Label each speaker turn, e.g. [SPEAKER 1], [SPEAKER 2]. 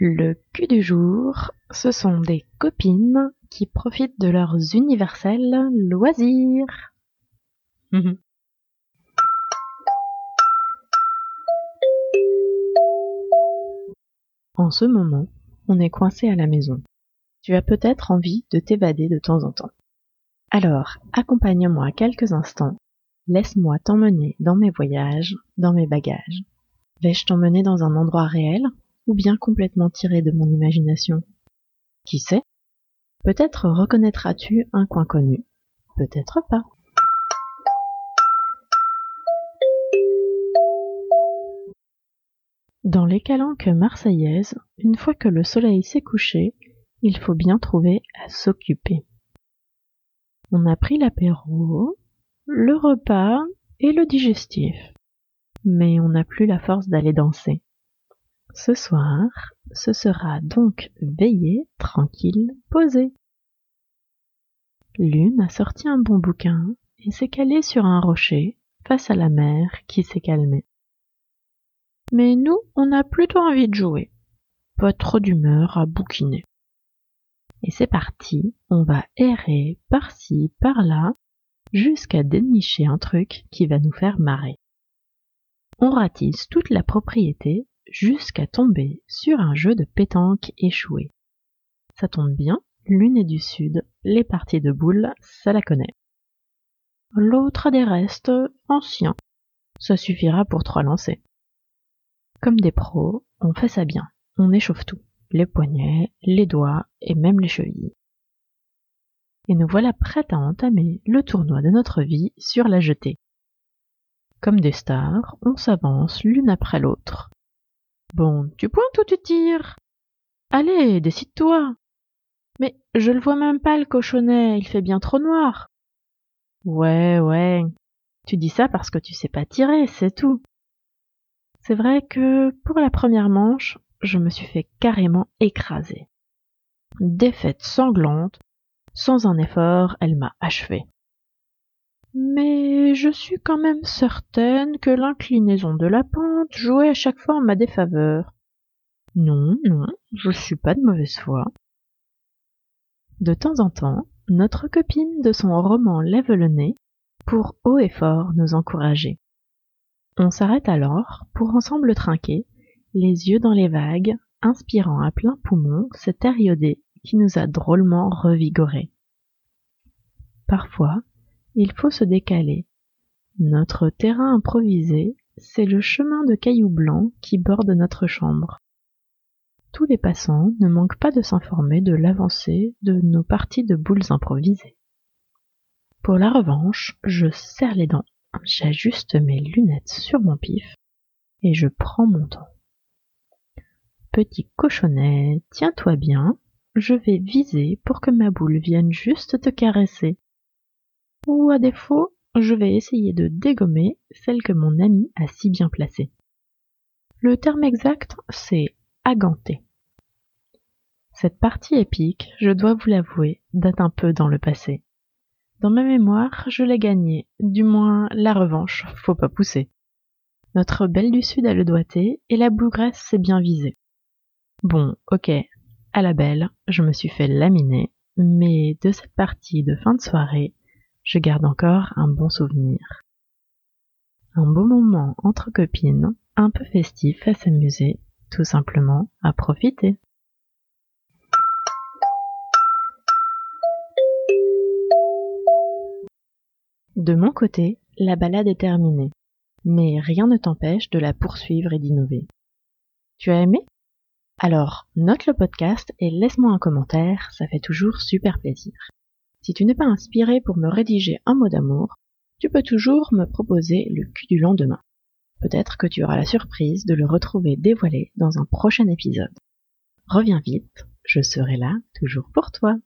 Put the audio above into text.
[SPEAKER 1] le cul du jour, ce sont des copines qui profitent de leurs universels loisirs. en ce moment, on est coincé à la maison. Tu as peut-être envie de t'évader de temps en temps. Alors, accompagne-moi quelques instants, laisse-moi t'emmener dans mes voyages, dans mes bagages. Vais-je t'emmener dans un endroit réel ou bien complètement tiré de mon imagination. Qui sait? Peut-être reconnaîtras-tu un coin connu, peut-être pas. Dans les calanques marseillaises, une fois que le soleil s'est couché, il faut bien trouver à s'occuper. On a pris l'apéro, le repas et le digestif. Mais on n'a plus la force d'aller danser. Ce soir, ce sera donc veillé, tranquille, posé. Lune a sorti un bon bouquin et s'est calée sur un rocher face à la mer qui s'est calmée. Mais nous, on a plutôt envie de jouer. Pas trop d'humeur à bouquiner. Et c'est parti, on va errer par-ci, par-là, jusqu'à dénicher un truc qui va nous faire marrer. On ratisse toute la propriété jusqu'à tomber sur un jeu de pétanque échoué. Ça tombe bien, l'une est du sud, les parties de boules, ça la connaît. L'autre a des restes anciens. Ça suffira pour trois lancers. Comme des pros, on fait ça bien. On échauffe tout. Les poignets, les doigts et même les chevilles. Et nous voilà prêts à entamer le tournoi de notre vie sur la jetée. Comme des stars, on s'avance l'une après l'autre, Bon, tu pointes ou tu tires? Allez, décide-toi. Mais je le vois même pas, le cochonnet, il fait bien trop noir. Ouais, ouais. Tu dis ça parce que tu sais pas tirer, c'est tout. C'est vrai que pour la première manche, je me suis fait carrément écraser. Défaite sanglante, sans un effort, elle m'a achevé mais je suis quand même certaine que l'inclinaison de la pente jouait à chaque fois en ma défaveur. Non, non, je suis pas de mauvaise foi. De temps en temps, notre copine de son roman lève le nez pour haut et fort nous encourager. On s'arrête alors pour ensemble trinquer, les yeux dans les vagues, inspirant à plein poumon cet air iodé qui nous a drôlement revigorés. Parfois, il faut se décaler. Notre terrain improvisé, c'est le chemin de cailloux blancs qui borde notre chambre. Tous les passants ne manquent pas de s'informer de l'avancée de nos parties de boules improvisées. Pour la revanche, je serre les dents, j'ajuste mes lunettes sur mon pif et je prends mon temps. Petit cochonnet, tiens-toi bien, je vais viser pour que ma boule vienne juste te caresser ou à défaut, je vais essayer de dégommer celle que mon ami a si bien placée. Le terme exact, c'est aganter. Cette partie épique, je dois vous l'avouer, date un peu dans le passé. Dans ma mémoire, je l'ai gagnée, du moins la revanche, faut pas pousser. Notre belle du Sud a le doigté et la bougresse s'est bien visée. Bon, ok, à la belle, je me suis fait laminer, mais de cette partie de fin de soirée, je garde encore un bon souvenir. Un beau moment entre copines, un peu festif à s'amuser, tout simplement à profiter. De mon côté, la balade est terminée, mais rien ne t'empêche de la poursuivre et d'innover. Tu as aimé? Alors, note le podcast et laisse-moi un commentaire, ça fait toujours super plaisir. Si tu n'es pas inspiré pour me rédiger un mot d'amour, tu peux toujours me proposer le cul du lendemain. Peut-être que tu auras la surprise de le retrouver dévoilé dans un prochain épisode. Reviens vite, je serai là toujours pour toi.